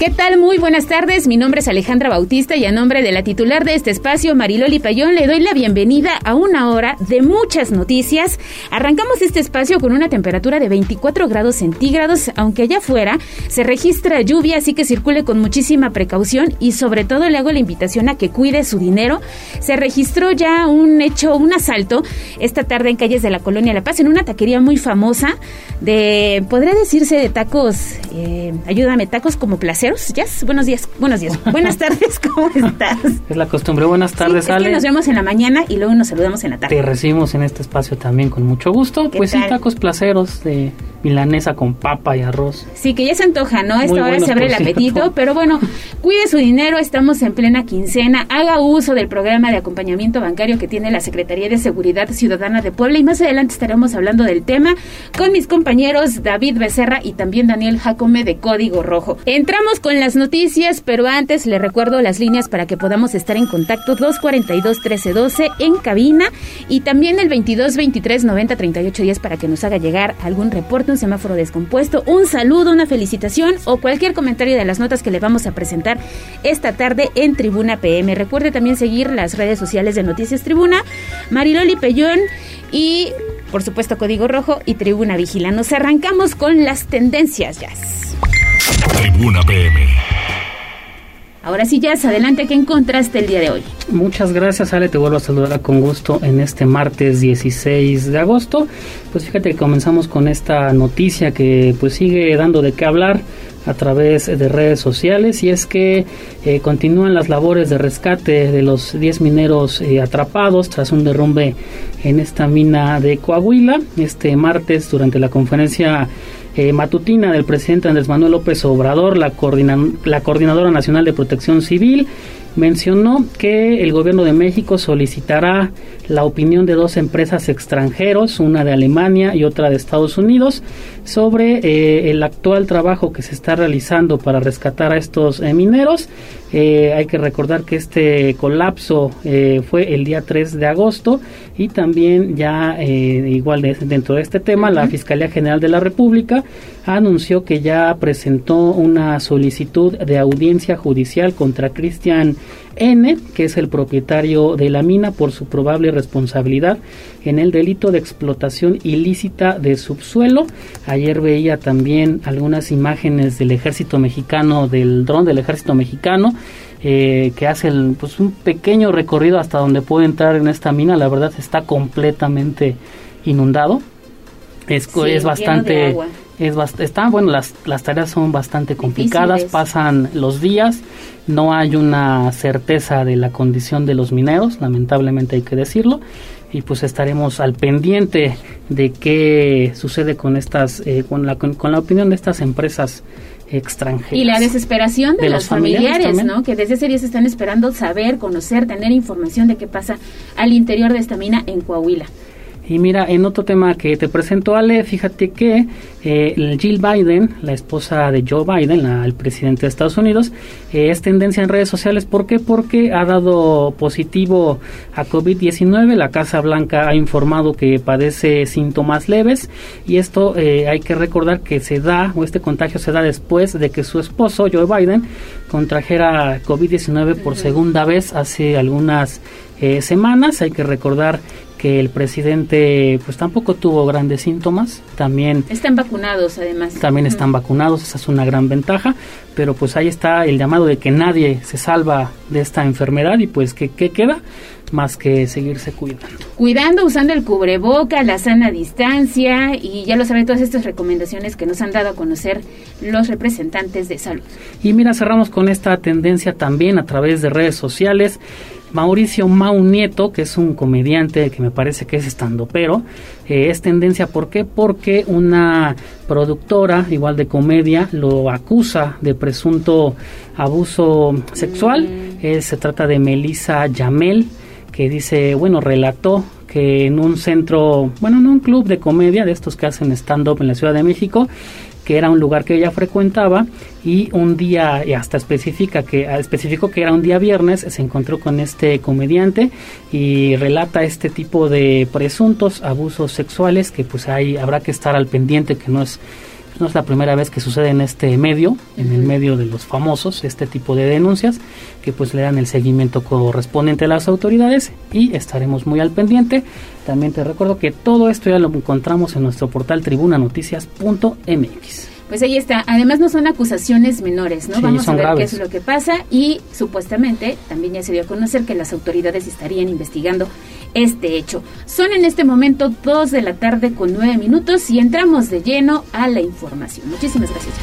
¿Qué tal? Muy buenas tardes. Mi nombre es Alejandra Bautista y a nombre de la titular de este espacio, Mariloli Payón, le doy la bienvenida a una hora de muchas noticias. Arrancamos este espacio con una temperatura de 24 grados centígrados, aunque allá afuera se registra lluvia, así que circule con muchísima precaución y sobre todo le hago la invitación a que cuide su dinero. Se registró ya un hecho, un asalto esta tarde en calles de la Colonia La Paz, en una taquería muy famosa de, podría decirse, de tacos, eh, ayúdame, tacos como placer buenos días, buenos días, buenas tardes, ¿cómo estás? Es la costumbre, buenas tardes, sí, es Que nos vemos en la mañana y luego nos saludamos en la tarde. Te recibimos en este espacio también con mucho gusto. Pues sí, tacos placeros de milanesa con papa y arroz. Sí, que ya se antoja, ¿no? Esta hora se abre el apetito, pero bueno, cuide su dinero, estamos en plena quincena, haga uso del programa de acompañamiento bancario que tiene la Secretaría de Seguridad Ciudadana de Puebla y más adelante estaremos hablando del tema con mis compañeros David Becerra y también Daniel Jacome de Código Rojo. Entramos con las noticias, pero antes le recuerdo las líneas para que podamos estar en contacto 242 1312 en cabina y también el 22 23 90 38 10 para que nos haga llegar algún reporte, un semáforo descompuesto, un saludo, una felicitación o cualquier comentario de las notas que le vamos a presentar esta tarde en Tribuna PM. Recuerde también seguir las redes sociales de Noticias Tribuna, Mariloli Pellón y por supuesto Código Rojo y Tribuna Vigila. Nos arrancamos con las tendencias jazz. Tribuna PM. Ahora sí, ya adelante, ¿qué encontraste el día de hoy? Muchas gracias, Ale, te vuelvo a saludar con gusto en este martes 16 de agosto. Pues fíjate que comenzamos con esta noticia que pues sigue dando de qué hablar a través de redes sociales y es que eh, continúan las labores de rescate de los 10 mineros eh, atrapados tras un derrumbe en esta mina de Coahuila. Este martes, durante la conferencia eh, matutina del presidente Andrés Manuel López Obrador, la, la Coordinadora Nacional de Protección Civil, mencionó que el gobierno de México solicitará la opinión de dos empresas extranjeros, una de Alemania y otra de Estados Unidos, sobre eh, el actual trabajo que se está realizando para rescatar a estos eh, mineros. Eh, hay que recordar que este colapso fue el día 3 de agosto y también ya igual dentro de este tema la Fiscalía General de la República anunció que ya presentó una solicitud de audiencia judicial contra Cristian N, que es el propietario de la mina, por su probable responsabilidad en el delito de explotación ilícita de subsuelo. Ayer veía también algunas imágenes del ejército mexicano, del dron del ejército mexicano, eh, que hace pues, un pequeño recorrido hasta donde puede entrar en esta mina. La verdad está completamente inundado. Es, es bastante es está bueno las, las tareas son bastante complicadas pasan los días no hay una certeza de la condición de los mineros lamentablemente hay que decirlo y pues estaremos al pendiente de qué sucede con estas eh, con la con, la opinión de estas empresas extranjeras. Y la desesperación de, los familiares, no que desde ese día se están esperando saber conocer tener información de qué pasa al interior de esta mina en Coahuila y mira, en otro tema que te presento, Ale, fíjate que eh, Jill Biden, la esposa de Joe Biden, el presidente de Estados Unidos, eh, es tendencia en redes sociales. ¿Por qué? Porque ha dado positivo a COVID-19. La Casa Blanca ha informado que padece síntomas leves y esto eh, hay que recordar que se da, o este contagio se da después de que su esposo, Joe Biden, contrajera COVID-19 por segunda vez hace algunas semanas. Hay que recordar que el presidente pues tampoco tuvo grandes síntomas, también están vacunados además. También están vacunados, esa es una gran ventaja, pero pues ahí está el llamado de que nadie se salva de esta enfermedad y pues que qué queda más que seguirse cuidando. Cuidando, usando el cubreboca, la sana distancia y ya lo saben todas estas recomendaciones que nos han dado a conocer los representantes de salud. Y mira, cerramos con esta tendencia también a través de redes sociales. Mauricio Mau Nieto, que es un comediante que me parece que es estando, pero eh, es tendencia, ¿por qué? Porque una productora, igual de comedia, lo acusa de presunto abuso sexual. Mm. se trata de Melissa Yamel, que dice, bueno, relató que en un centro, bueno, en un club de comedia de estos que hacen stand-up en la Ciudad de México, que era un lugar que ella frecuentaba y un día, y hasta especifica que, especificó que era un día viernes, se encontró con este comediante y relata este tipo de presuntos abusos sexuales que pues ahí habrá que estar al pendiente, que no es no es la primera vez que sucede en este medio, en el medio de los famosos, este tipo de denuncias, que pues le dan el seguimiento correspondiente a las autoridades y estaremos muy al pendiente. También te recuerdo que todo esto ya lo encontramos en nuestro portal tribunanoticias.mx. Pues ahí está. Además no son acusaciones menores, ¿no? Vamos a ver qué es lo que pasa y supuestamente también ya se dio a conocer que las autoridades estarían investigando este hecho. Son en este momento dos de la tarde con nueve minutos y entramos de lleno a la información. Muchísimas gracias.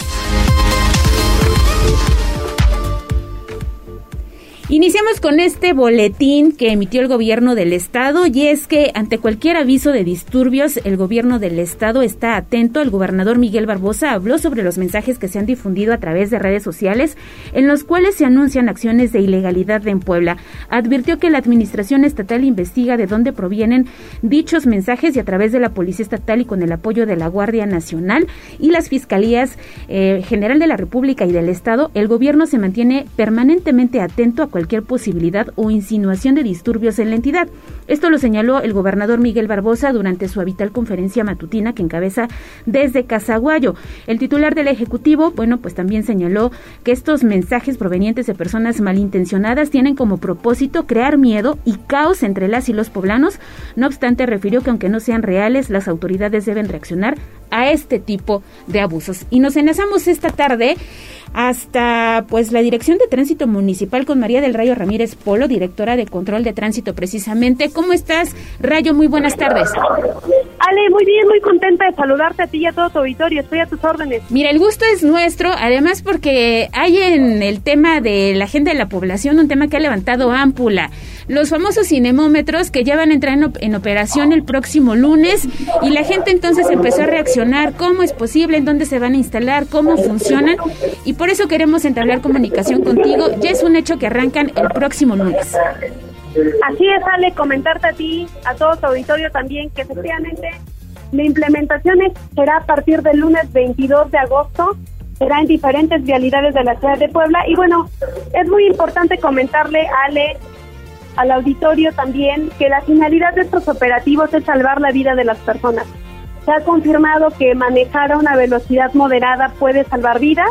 Iniciamos con este boletín que emitió el gobierno del estado y es que ante cualquier aviso de disturbios el gobierno del estado está atento. El gobernador Miguel Barbosa habló sobre los mensajes que se han difundido a través de redes sociales en los cuales se anuncian acciones de ilegalidad en Puebla. Advirtió que la administración estatal investiga de dónde provienen dichos mensajes y a través de la Policía Estatal y con el apoyo de la Guardia Nacional y las Fiscalías eh, General de la República y del Estado, el gobierno se mantiene permanentemente atento a cualquier posibilidad o insinuación de disturbios en la entidad. Esto lo señaló el gobernador Miguel Barbosa durante su habitual conferencia matutina que encabeza desde Casaguayo. El titular del Ejecutivo, bueno, pues también señaló que estos mensajes provenientes de personas malintencionadas tienen como propósito crear miedo y caos entre las y los poblanos. No obstante, refirió que aunque no sean reales, las autoridades deben reaccionar a este tipo de abusos. Y nos enlazamos esta tarde hasta pues la Dirección de Tránsito Municipal con María del Rayo Ramírez Polo, directora de Control de Tránsito precisamente. ¿Cómo estás, Rayo? Muy buenas tardes. Ale, muy bien, muy contenta de saludarte a ti y a todo tu auditorio. Estoy a tus órdenes. Mira, el gusto es nuestro, además porque hay en el tema de la agenda de la población un tema que ha levantado ámpula. Los famosos cinemómetros que ya van a entrar en, en operación el próximo lunes y la gente entonces empezó a reaccionar. ¿Cómo es posible? ¿En dónde se van a instalar? ¿Cómo funcionan? Y por eso queremos entablar comunicación contigo. Ya es un hecho que arrancan el próximo lunes. Así es, Ale, comentarte a ti, a todo tu auditorio también, que efectivamente la implementación será a partir del lunes 22 de agosto, será en diferentes vialidades de la ciudad de Puebla. Y bueno, es muy importante comentarle, Ale, al auditorio también, que la finalidad de estos operativos es salvar la vida de las personas. Se ha confirmado que manejar a una velocidad moderada puede salvar vidas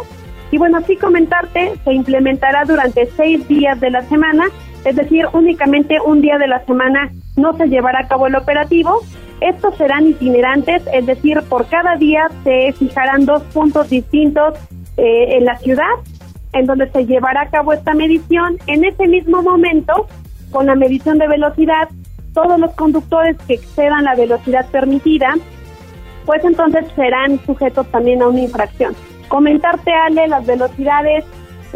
y bueno, sí comentarte, se implementará durante seis días de la semana, es decir, únicamente un día de la semana no se llevará a cabo el operativo. Estos serán itinerantes, es decir, por cada día se fijarán dos puntos distintos eh, en la ciudad, en donde se llevará a cabo esta medición. En ese mismo momento, con la medición de velocidad, todos los conductores que excedan la velocidad permitida, pues entonces serán sujetos también a una infracción. Comentarte, Ale, las velocidades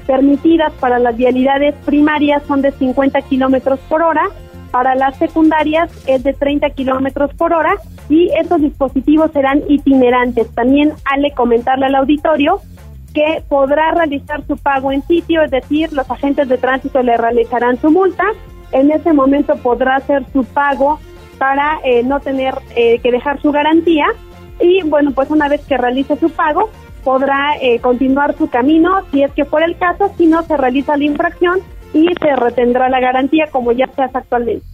permitidas para las vialidades primarias son de 50 kilómetros por hora, para las secundarias es de 30 kilómetros por hora y estos dispositivos serán itinerantes. También, Ale, comentarle al auditorio que podrá realizar su pago en sitio, es decir, los agentes de tránsito le realizarán su multa. En ese momento podrá hacer su pago para eh, no tener eh, que dejar su garantía. Y bueno, pues una vez que realice su pago, podrá eh, continuar su camino si es que fuera el caso, si no se realiza la infracción y se retendrá la garantía como ya se hace actualmente.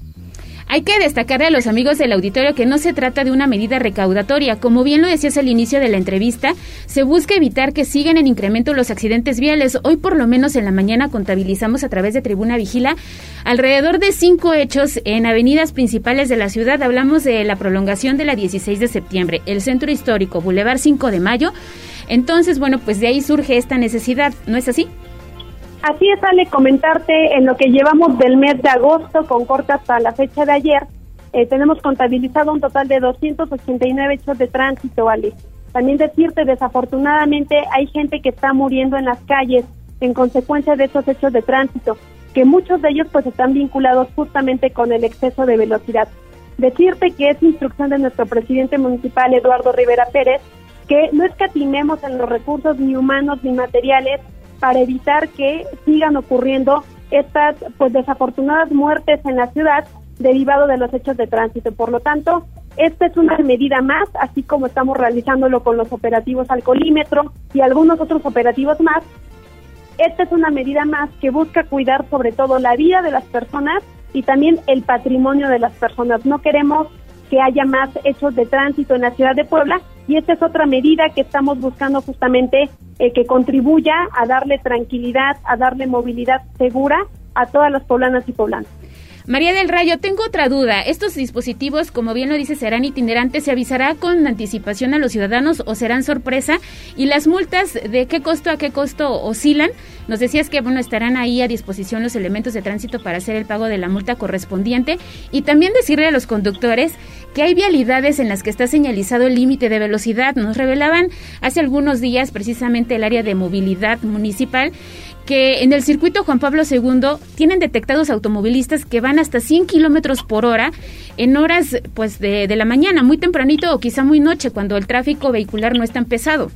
Hay que destacarle a los amigos del auditorio que no se trata de una medida recaudatoria. Como bien lo decías al inicio de la entrevista, se busca evitar que sigan en incremento los accidentes viales. Hoy, por lo menos en la mañana, contabilizamos a través de Tribuna Vigila alrededor de cinco hechos en avenidas principales de la ciudad. Hablamos de la prolongación de la 16 de septiembre, el Centro Histórico, Boulevard 5 de Mayo, entonces, bueno, pues de ahí surge esta necesidad, ¿no es así? Así es, Ale, comentarte en lo que llevamos del mes de agosto con corte hasta la fecha de ayer, eh, tenemos contabilizado un total de 289 hechos de tránsito, Ale. También decirte, desafortunadamente, hay gente que está muriendo en las calles en consecuencia de esos hechos de tránsito, que muchos de ellos pues están vinculados justamente con el exceso de velocidad. Decirte que es instrucción de nuestro presidente municipal, Eduardo Rivera Pérez, que no escatimemos en los recursos ni humanos ni materiales para evitar que sigan ocurriendo estas pues desafortunadas muertes en la ciudad derivado de los hechos de tránsito. Por lo tanto, esta es una medida más, así como estamos realizándolo con los operativos alcoholímetro y algunos otros operativos más. Esta es una medida más que busca cuidar sobre todo la vida de las personas y también el patrimonio de las personas. No queremos que haya más hechos de tránsito en la ciudad de Puebla y esta es otra medida que estamos buscando justamente eh, que contribuya a darle tranquilidad, a darle movilidad segura a todas las poblanas y poblanos. María del Rayo, tengo otra duda. ¿Estos dispositivos, como bien lo dice, serán itinerantes? ¿Se avisará con anticipación a los ciudadanos o serán sorpresa? ¿Y las multas de qué costo a qué costo oscilan? Nos decías que bueno, estarán ahí a disposición los elementos de tránsito para hacer el pago de la multa correspondiente y también decirle a los conductores que hay vialidades en las que está señalizado el límite de velocidad. Nos revelaban hace algunos días precisamente el área de movilidad municipal que en el circuito Juan Pablo II tienen detectados automovilistas que van hasta 100 kilómetros por hora en horas pues de, de, la mañana, muy tempranito o quizá muy noche, cuando el tráfico vehicular no es tan pesado.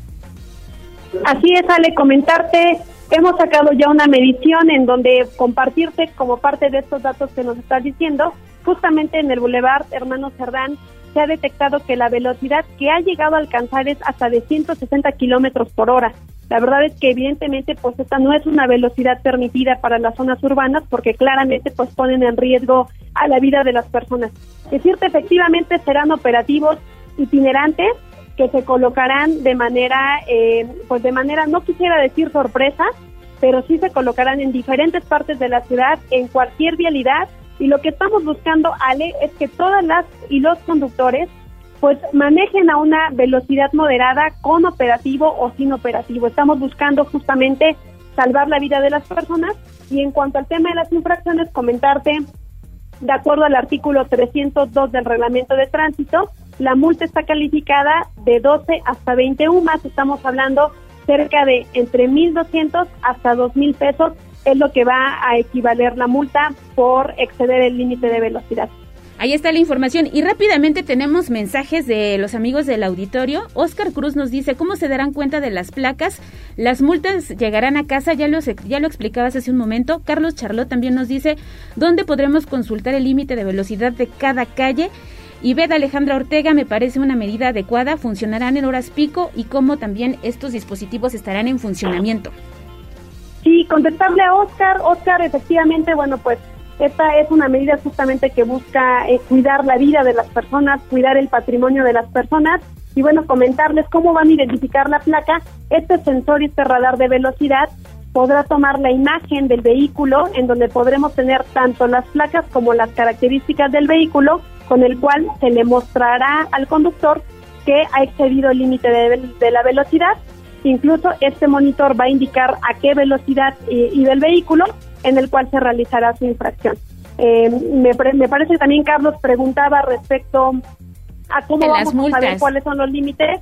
Así es, Ale, comentarte, hemos sacado ya una medición en donde compartirte como parte de estos datos que nos estás diciendo, justamente en el Boulevard Hermano Cerdán se ha detectado que la velocidad que ha llegado a alcanzar es hasta de 160 kilómetros por hora. La verdad es que evidentemente pues esta no es una velocidad permitida para las zonas urbanas porque claramente pues ponen en riesgo a la vida de las personas. Decirte efectivamente serán operativos itinerantes que se colocarán de manera eh, pues de manera no quisiera decir sorpresa, pero sí se colocarán en diferentes partes de la ciudad en cualquier vialidad y lo que estamos buscando Ale es que todas las y los conductores pues manejen a una velocidad moderada con operativo o sin operativo. Estamos buscando justamente salvar la vida de las personas y en cuanto al tema de las infracciones, comentarte, de acuerdo al artículo 302 del reglamento de tránsito, la multa está calificada de 12 hasta 20 UMAS, estamos hablando cerca de entre 1.200 hasta 2.000 pesos, es lo que va a equivaler la multa por exceder el límite de velocidad. Ahí está la información. Y rápidamente tenemos mensajes de los amigos del auditorio. Oscar Cruz nos dice, ¿cómo se darán cuenta de las placas? Las multas llegarán a casa, ya lo, ya lo explicabas hace un momento. Carlos Charlot también nos dice, ¿dónde podremos consultar el límite de velocidad de cada calle? Y Beda Alejandra Ortega me parece una medida adecuada, funcionarán en horas pico y cómo también estos dispositivos estarán en funcionamiento. Contestarle a Oscar. Oscar, efectivamente, bueno, pues esta es una medida justamente que busca eh, cuidar la vida de las personas, cuidar el patrimonio de las personas y bueno, comentarles cómo van a identificar la placa. Este sensor y este radar de velocidad podrá tomar la imagen del vehículo en donde podremos tener tanto las placas como las características del vehículo con el cual se le mostrará al conductor que ha excedido el límite de, la velocidad. Incluso este monitor va a indicar a qué velocidad eh, y del vehículo en el cual se realizará su infracción. Eh, me, me, parece que también Carlos preguntaba respecto a cómo vamos a saber cuáles son los límites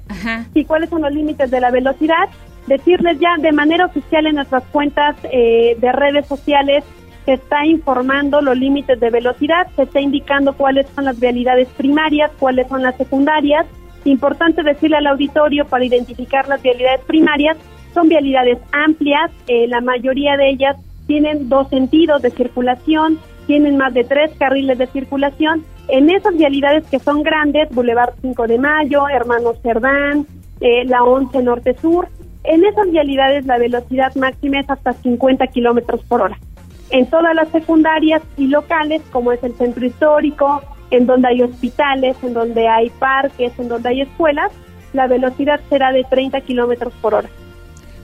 y cuáles son los límites de la velocidad. Decirles ya de manera oficial en nuestras cuentas eh, de redes sociales se está informando los límites de velocidad, se está indicando cuáles son las vialidades primarias, cuáles son las secundarias. Importante decirle al auditorio para identificar las vialidades primarias, son vialidades amplias, eh, la mayoría de ellas tienen dos sentidos de circulación, tienen más de tres carriles de circulación. En esas vialidades que son grandes, Boulevard 5 de Mayo, Hermanos Cerdán, eh, la 11 Norte Sur, en esas vialidades la velocidad máxima es hasta 50 kilómetros por hora. En todas las secundarias y locales, como es el centro histórico, en donde hay hospitales, en donde hay parques, en donde hay escuelas, la velocidad será de 30 kilómetros por hora.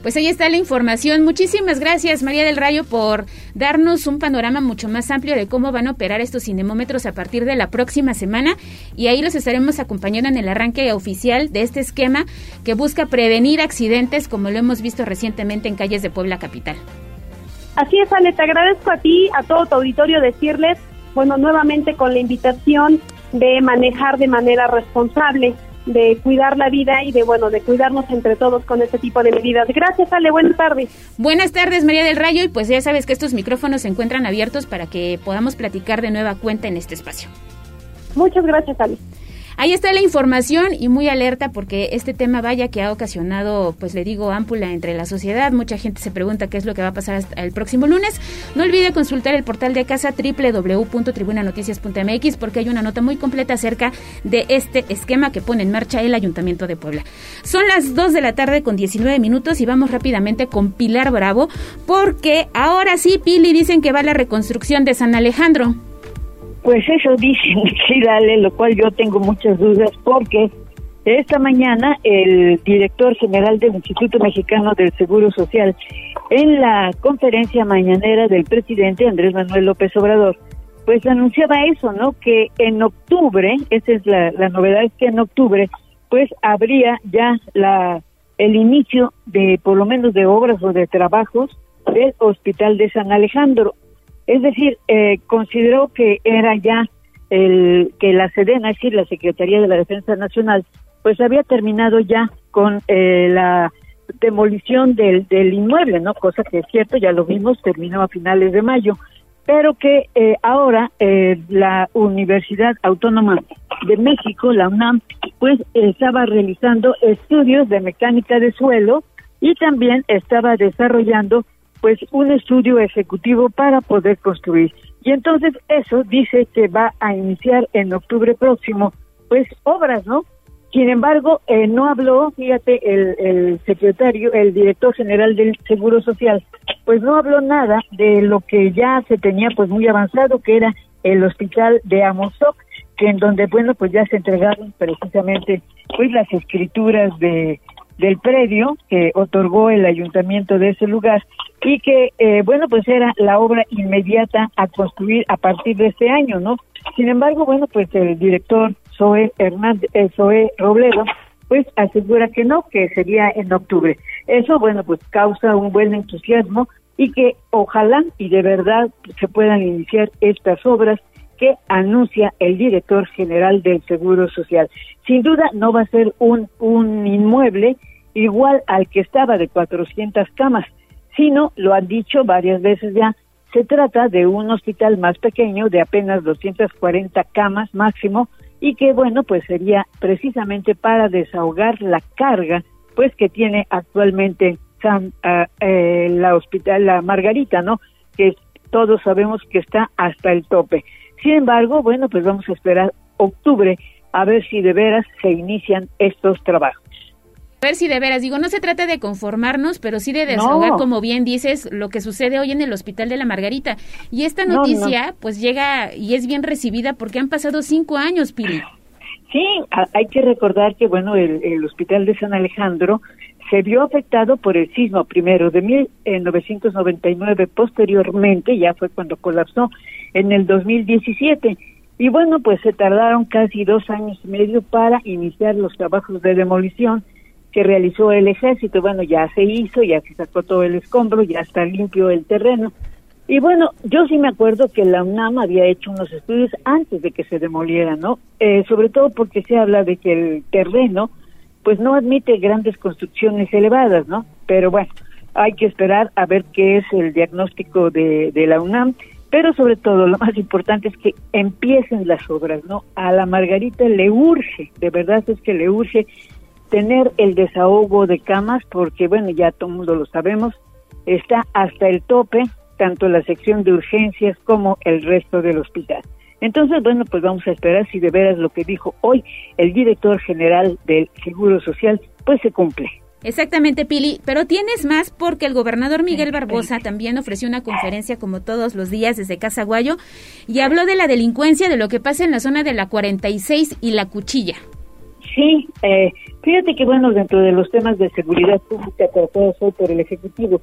Pues ahí está la información. Muchísimas gracias, María del Rayo, por darnos un panorama mucho más amplio de cómo van a operar estos cinemómetros a partir de la próxima semana. Y ahí los estaremos acompañando en el arranque oficial de este esquema que busca prevenir accidentes, como lo hemos visto recientemente en calles de Puebla Capital. Así es, Ale, te agradezco a ti, a todo tu auditorio, decirles, bueno, nuevamente con la invitación de manejar de manera responsable de cuidar la vida y de bueno de cuidarnos entre todos con este tipo de medidas. Gracias, Ale. Buenas tardes. Buenas tardes, María del Rayo. Y pues ya sabes que estos micrófonos se encuentran abiertos para que podamos platicar de nueva cuenta en este espacio. Muchas gracias, Ale. Ahí está la información y muy alerta porque este tema vaya que ha ocasionado, pues le digo, ámpula entre la sociedad. Mucha gente se pregunta qué es lo que va a pasar hasta el próximo lunes. No olvide consultar el portal de casa www.tribunanoticias.mx porque hay una nota muy completa acerca de este esquema que pone en marcha el Ayuntamiento de Puebla. Son las 2 de la tarde con 19 minutos y vamos rápidamente con Pilar Bravo porque ahora sí, Pili, dicen que va la reconstrucción de San Alejandro. Pues eso dicen, sí, dale, lo cual yo tengo muchas dudas porque esta mañana el director general del Instituto Mexicano del Seguro Social, en la conferencia mañanera del presidente Andrés Manuel López Obrador, pues anunciaba eso, ¿no? Que en octubre, esa es la, la novedad, es que en octubre, pues habría ya la el inicio de por lo menos de obras o de trabajos del Hospital de San Alejandro. Es decir, eh, consideró que era ya el que la Sedena, es decir, la Secretaría de la Defensa Nacional, pues había terminado ya con eh, la demolición del, del inmueble, ¿no? Cosa que es cierto, ya lo vimos, terminó a finales de mayo, pero que eh, ahora eh, la Universidad Autónoma de México, la UNAM, pues estaba realizando estudios de mecánica de suelo y también estaba desarrollando pues un estudio ejecutivo para poder construir. Y entonces eso dice que va a iniciar en octubre próximo, pues obras, ¿no? Sin embargo, eh, no habló, fíjate, el, el secretario, el director general del Seguro Social, pues no habló nada de lo que ya se tenía pues muy avanzado, que era el hospital de Amozoc, que en donde, bueno, pues ya se entregaron precisamente pues las escrituras de del predio que otorgó el ayuntamiento de ese lugar y que, eh, bueno, pues era la obra inmediata a construir a partir de este año, ¿no? Sin embargo, bueno, pues el director Zoe Hernández, eh, Zoe Robledo, pues asegura que no, que sería en octubre. Eso, bueno, pues causa un buen entusiasmo y que ojalá y de verdad se puedan iniciar estas obras que anuncia el director general del Seguro Social. Sin duda no va a ser un, un inmueble igual al que estaba de 400 camas, sino, lo han dicho varias veces ya, se trata de un hospital más pequeño de apenas 240 camas máximo y que bueno, pues sería precisamente para desahogar la carga pues que tiene actualmente ah, eh, la hospital la Margarita, ¿no? Que todos sabemos que está hasta el tope. Sin embargo, bueno, pues vamos a esperar octubre a ver si de veras se inician estos trabajos. A ver si de veras, digo, no se trata de conformarnos, pero sí de desahogar, como bien dices, lo que sucede hoy en el Hospital de la Margarita. Y esta noticia, pues llega y es bien recibida porque han pasado cinco años, Piri. Sí, hay que recordar que, bueno, el, el Hospital de San Alejandro se vio afectado por el sismo primero de 1999, posteriormente, ya fue cuando colapsó, en el 2017. Y bueno, pues se tardaron casi dos años y medio para iniciar los trabajos de demolición que realizó el ejército. Bueno, ya se hizo, ya se sacó todo el escombro, ya está limpio el terreno. Y bueno, yo sí me acuerdo que la UNAM había hecho unos estudios antes de que se demoliera, ¿no? Eh, sobre todo porque se habla de que el terreno pues no admite grandes construcciones elevadas, ¿no? Pero bueno, hay que esperar a ver qué es el diagnóstico de, de la UNAM, pero sobre todo lo más importante es que empiecen las obras, ¿no? A la Margarita le urge, de verdad es que le urge tener el desahogo de camas, porque bueno, ya todo el mundo lo sabemos, está hasta el tope, tanto la sección de urgencias como el resto del hospital. Entonces, bueno, pues vamos a esperar si de veras lo que dijo hoy el director general del Seguro Social, pues se cumple. Exactamente, Pili, pero tienes más porque el gobernador Miguel Barbosa también ofreció una conferencia como todos los días desde Casaguayo y habló de la delincuencia, de lo que pasa en la zona de la 46 y la Cuchilla. Sí, eh, fíjate que bueno, dentro de los temas de seguridad pública tratados hoy por el Ejecutivo,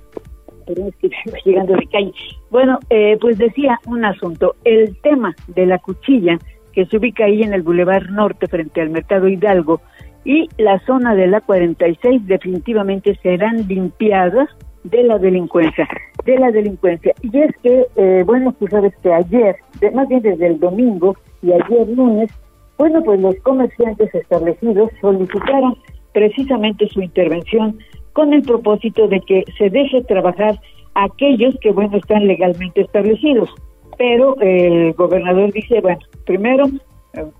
perdón, es que llegando de calle, bueno, eh, pues decía un asunto, el tema de la cuchilla que se ubica ahí en el Boulevard Norte frente al Mercado Hidalgo y la zona de la 46 definitivamente serán limpiadas de la delincuencia, de la delincuencia. Y es que, eh, bueno, tú sabes que ayer, más bien desde el domingo y ayer lunes, bueno, pues los comerciantes establecidos solicitaron precisamente su intervención con el propósito de que se deje trabajar aquellos que, bueno, están legalmente establecidos. Pero el gobernador dice, bueno, primero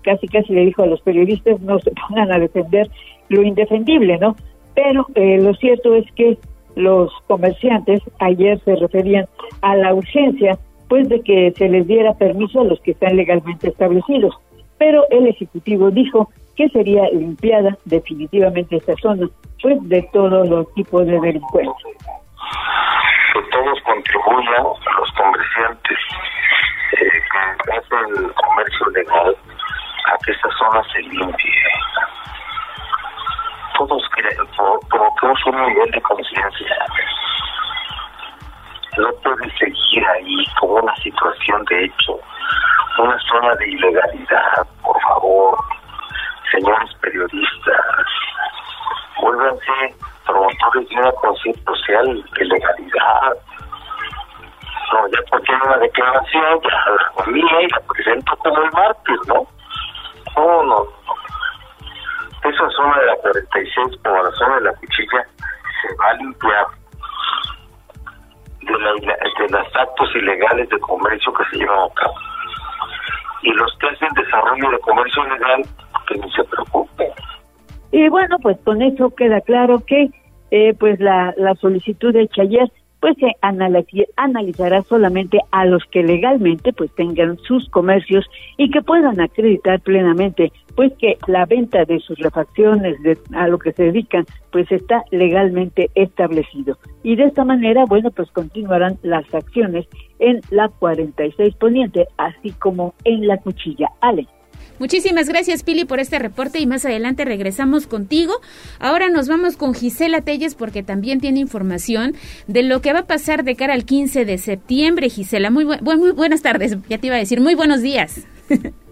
casi casi le dijo a los periodistas no se pongan a defender lo indefendible, ¿no? Pero eh, lo cierto es que los comerciantes ayer se referían a la urgencia pues de que se les diera permiso a los que están legalmente establecidos. Pero el Ejecutivo dijo que sería limpiada definitivamente esta zona, pues de todos los tipos de delincuentes. Que todos contribuyan, los comerciantes eh, que hacen comercio legal, a que esta zona se limpie. Todos provoquemos un nivel de conciencia. No puede seguir ahí como una situación de hecho, una zona de ilegalidad, pues con eso queda claro que eh, pues la, la solicitud hecha ayer pues se analizará solamente a los que legalmente pues tengan sus comercios y que puedan acreditar plenamente pues que la venta de sus refacciones de, a lo que se dedican pues está legalmente establecido. Y de esta manera bueno pues continuarán las acciones en la 46 poniente así como en la cuchilla. Ale Muchísimas gracias, Pili, por este reporte y más adelante regresamos contigo. Ahora nos vamos con Gisela Telles porque también tiene información de lo que va a pasar de cara al 15 de septiembre. Gisela, muy, muy buenas tardes, ya te iba a decir, muy buenos días.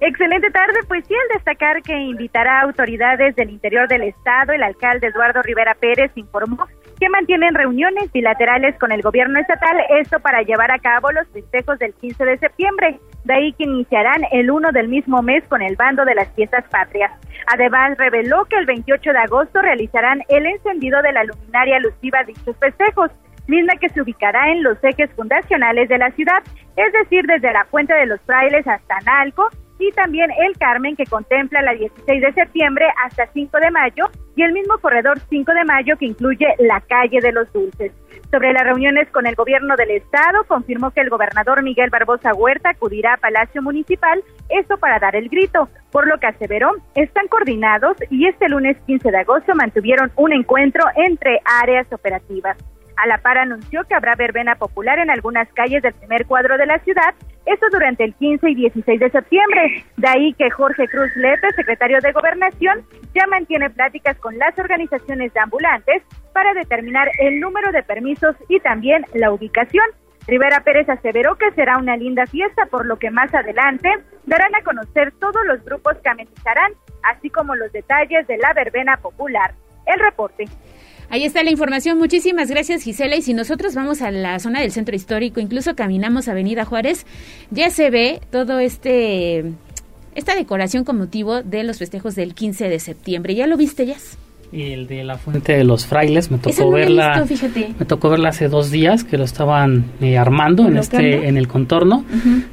Excelente tarde, pues sí, al destacar que invitará a autoridades del interior del estado, el alcalde Eduardo Rivera Pérez informó que mantienen reuniones bilaterales con el gobierno estatal, esto para llevar a cabo los festejos del 15 de septiembre, de ahí que iniciarán el 1 del mismo mes con el bando de las fiestas patrias. Además, reveló que el 28 de agosto realizarán el encendido de la luminaria alusiva a dichos festejos, misma que se ubicará en los ejes fundacionales de la ciudad, es decir, desde la Fuente de los Frailes hasta Nalco, y también el Carmen que contempla la 16 de septiembre hasta 5 de mayo y el mismo corredor 5 de mayo que incluye la calle de los Dulces. Sobre las reuniones con el gobierno del estado, confirmó que el gobernador Miguel Barbosa Huerta acudirá a Palacio Municipal, esto para dar el grito, por lo que aseveró, están coordinados y este lunes 15 de agosto mantuvieron un encuentro entre áreas operativas. A la par anunció que habrá verbena popular en algunas calles del primer cuadro de la ciudad, esto durante el 15 y 16 de septiembre. De ahí que Jorge Cruz Lepe, secretario de Gobernación, ya mantiene pláticas con las organizaciones de ambulantes para determinar el número de permisos y también la ubicación. Rivera Pérez aseveró que será una linda fiesta, por lo que más adelante darán a conocer todos los grupos que amenizarán, así como los detalles de la verbena popular. El reporte. Ahí está la información. Muchísimas gracias, Gisela. Y si nosotros vamos a la zona del centro histórico, incluso caminamos Avenida Juárez, ya se ve todo este esta decoración con motivo de los festejos del 15 de septiembre. ¿Ya lo viste, Jazz? El de la fuente de los frailes, me tocó verla. me tocó verla hace dos días que lo estaban eh, armando en este, en el contorno.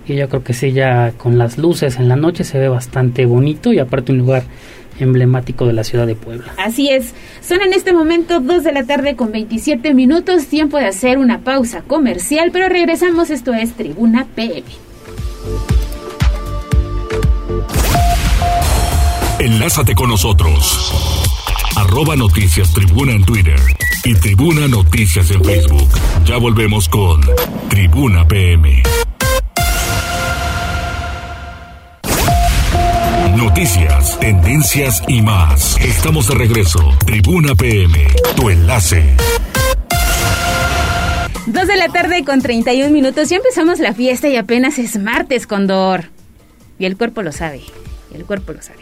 Y yo creo que sí, ya con las luces en la noche se ve bastante bonito y aparte un lugar emblemático de la ciudad de Puebla. Así es. Son en este momento 2 de la tarde con 27 minutos, tiempo de hacer una pausa comercial, pero regresamos, esto es Tribuna PM. Enlázate con nosotros. Arroba Noticias Tribuna en Twitter y Tribuna Noticias en Facebook. Ya volvemos con Tribuna PM. Noticias, tendencias y más. Estamos de regreso. Tribuna PM, tu enlace. Dos de la tarde con 31 minutos. Ya empezamos la fiesta y apenas es martes, Condor. Y el cuerpo lo sabe. El cuerpo lo sabe.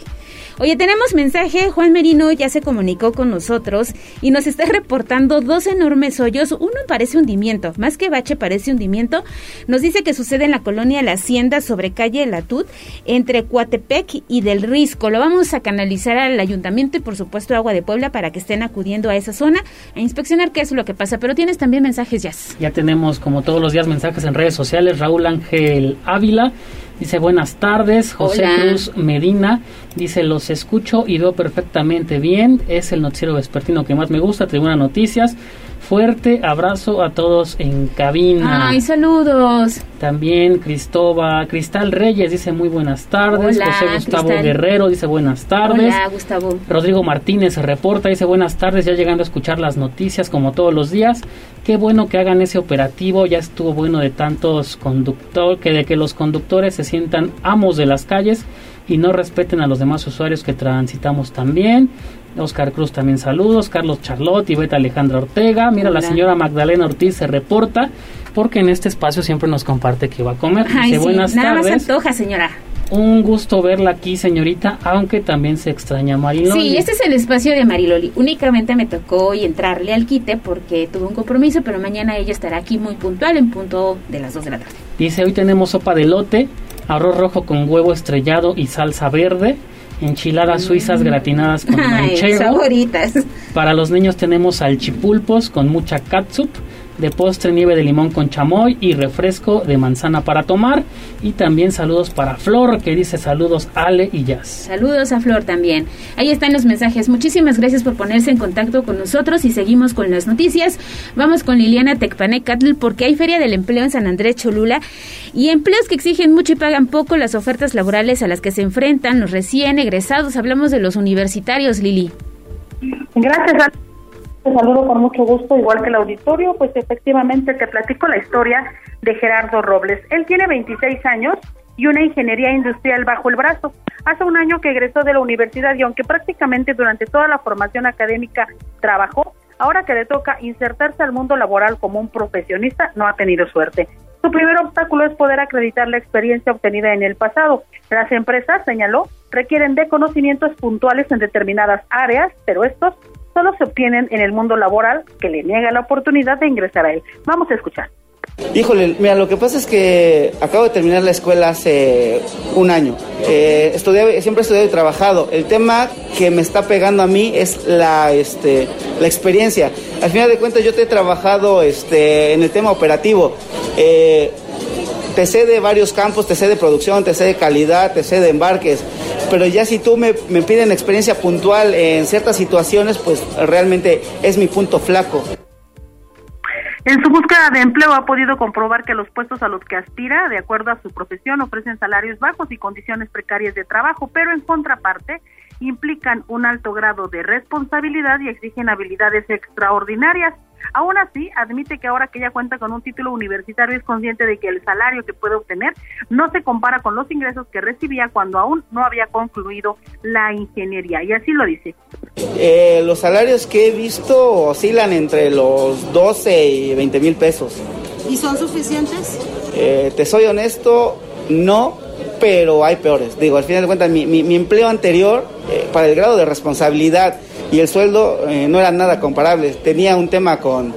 Oye, tenemos mensaje. Juan Merino ya se comunicó con nosotros y nos está reportando dos enormes hoyos. Uno parece hundimiento, más que bache parece hundimiento. Nos dice que sucede en la colonia La Hacienda sobre calle Latut, entre Coatepec y Del Risco. Lo vamos a canalizar al ayuntamiento y por supuesto Agua de Puebla para que estén acudiendo a esa zona a inspeccionar qué es lo que pasa. Pero tienes también mensajes, ya. Ya tenemos como todos los días mensajes en redes sociales. Raúl Ángel Ávila Dice buenas tardes, José Cruz Medina. Dice los escucho y veo perfectamente bien. Es el noticiero vespertino que más me gusta, Tribuna Noticias. Fuerte abrazo a todos en cabina. Ay, saludos. También Cristóbal, Cristal Reyes dice muy buenas tardes. José Gustavo Guerrero dice buenas tardes. Hola, Gustavo. Rodrigo Martínez reporta, dice buenas tardes, ya llegando a escuchar las noticias como todos los días. Qué bueno que hagan ese operativo, ya estuvo bueno de tantos conductores, que de que los conductores se sientan amos de las calles y no respeten a los demás usuarios que transitamos también. Oscar Cruz también saludos, Carlos Charlotte y Beta Alejandra Ortega. Mira, la señora Magdalena Ortiz se reporta porque en este espacio siempre nos comparte que va a comer. Ay, buenas nada más antoja, señora. Un gusto verla aquí, señorita, aunque también se extraña a Mariloli. Sí, este es el espacio de Mariloli. Únicamente me tocó hoy entrarle al quite porque tuve un compromiso, pero mañana ella estará aquí muy puntual en punto de las 2 de la tarde. Dice, hoy tenemos sopa de lote, arroz rojo con huevo estrellado y salsa verde enchiladas suizas mm. gratinadas con manchego. Para los niños tenemos salchipulpos con mucha catsup, de postre nieve de limón con chamoy y refresco de manzana para tomar. Y también saludos para Flor, que dice saludos Ale y Jazz. Saludos a Flor también. Ahí están los mensajes. Muchísimas gracias por ponerse en contacto con nosotros y seguimos con las noticias. Vamos con Liliana Tecpanecatl porque hay Feria del Empleo en San Andrés Cholula y empleos que exigen mucho y pagan poco las ofertas laborales a las que se enfrentan los recién egresados. Hablamos de los universitarios, Lili. Gracias, te saludo con mucho gusto, igual que el auditorio, pues efectivamente te platico la historia de Gerardo Robles. Él tiene 26 años y una ingeniería industrial bajo el brazo. Hace un año que egresó de la universidad y aunque prácticamente durante toda la formación académica trabajó, ahora que le toca insertarse al mundo laboral como un profesionista, no ha tenido suerte. Su primer obstáculo es poder acreditar la experiencia obtenida en el pasado. Las empresas, señaló, requieren de conocimientos puntuales en determinadas áreas, pero estos obtienen en el mundo laboral que le niega la oportunidad de ingresar a él. Vamos a escuchar. Híjole, mira, lo que pasa es que acabo de terminar la escuela hace un año. Eh, estudié, siempre he estudiado y trabajado. El tema que me está pegando a mí es la, este, la experiencia. Al final de cuentas, yo te he trabajado este, en el tema operativo. Eh, te sé de varios campos, te sé de producción, te sé de calidad, te sé de embarques, pero ya si tú me, me piden experiencia puntual en ciertas situaciones, pues realmente es mi punto flaco. En su búsqueda de empleo ha podido comprobar que los puestos a los que aspira, de acuerdo a su profesión, ofrecen salarios bajos y condiciones precarias de trabajo, pero en contraparte implican un alto grado de responsabilidad y exigen habilidades extraordinarias. Aún así, admite que ahora que ella cuenta con un título universitario es consciente de que el salario que puede obtener no se compara con los ingresos que recibía cuando aún no había concluido la ingeniería. Y así lo dice. Eh, los salarios que he visto oscilan entre los 12 y 20 mil pesos. ¿Y son suficientes? Eh, te soy honesto, no, pero hay peores. Digo, al final de cuentas, mi, mi, empleo anterior, eh, para el grado de responsabilidad y el sueldo, eh, no era nada comparable. Tenía un tema con,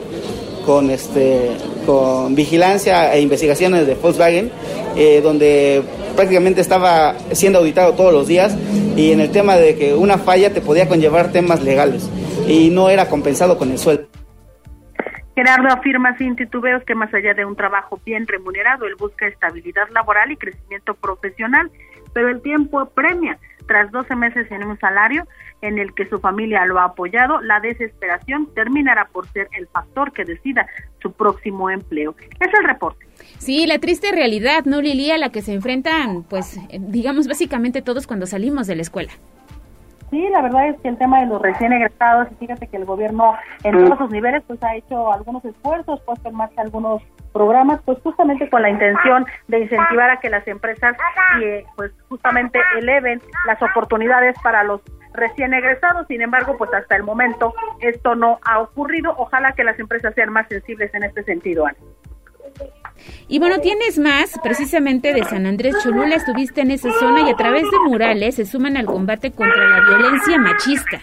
con, este, con vigilancia e investigaciones de Volkswagen, eh, donde prácticamente estaba siendo auditado todos los días y en el tema de que una falla te podía conllevar temas legales y no era compensado con el sueldo. Gerardo afirma sin titubeos que más allá de un trabajo bien remunerado, él busca estabilidad laboral y crecimiento profesional, pero el tiempo premia. Tras 12 meses en un salario en el que su familia lo ha apoyado, la desesperación terminará por ser el factor que decida su próximo empleo. Es el reporte. Sí, la triste realidad, ¿no, Lili? A la que se enfrentan, pues, digamos, básicamente todos cuando salimos de la escuela. Sí, la verdad es que el tema de los recién egresados, y fíjate que el gobierno en mm. todos sus niveles pues ha hecho algunos esfuerzos, puesto en marcha algunos programas, pues justamente con la intención de incentivar a que las empresas eh, pues justamente eleven las oportunidades para los recién egresados. Sin embargo, pues hasta el momento esto no ha ocurrido. Ojalá que las empresas sean más sensibles en este sentido. Ana. Y bueno, tienes más, precisamente de San Andrés Cholula, estuviste en esa zona y a través de murales se suman al combate contra la violencia machista.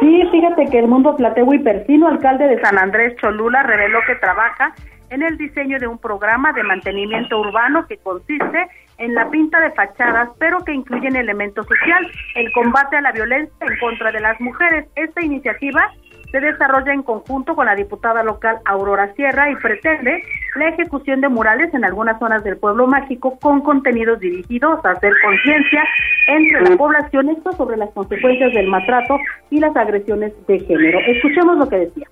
Sí, fíjate que el mundo Plateo y Persino, alcalde de San Andrés Cholula, reveló que trabaja en el diseño de un programa de mantenimiento urbano que consiste en la pinta de fachadas, pero que incluye el elemento social, el combate a la violencia en contra de las mujeres. Esta iniciativa se desarrolla en conjunto con la diputada local Aurora Sierra y pretende la ejecución de murales en algunas zonas del pueblo mágico con contenidos dirigidos a hacer conciencia entre la población esto sobre las consecuencias del maltrato y las agresiones de género. Escuchemos lo que decía.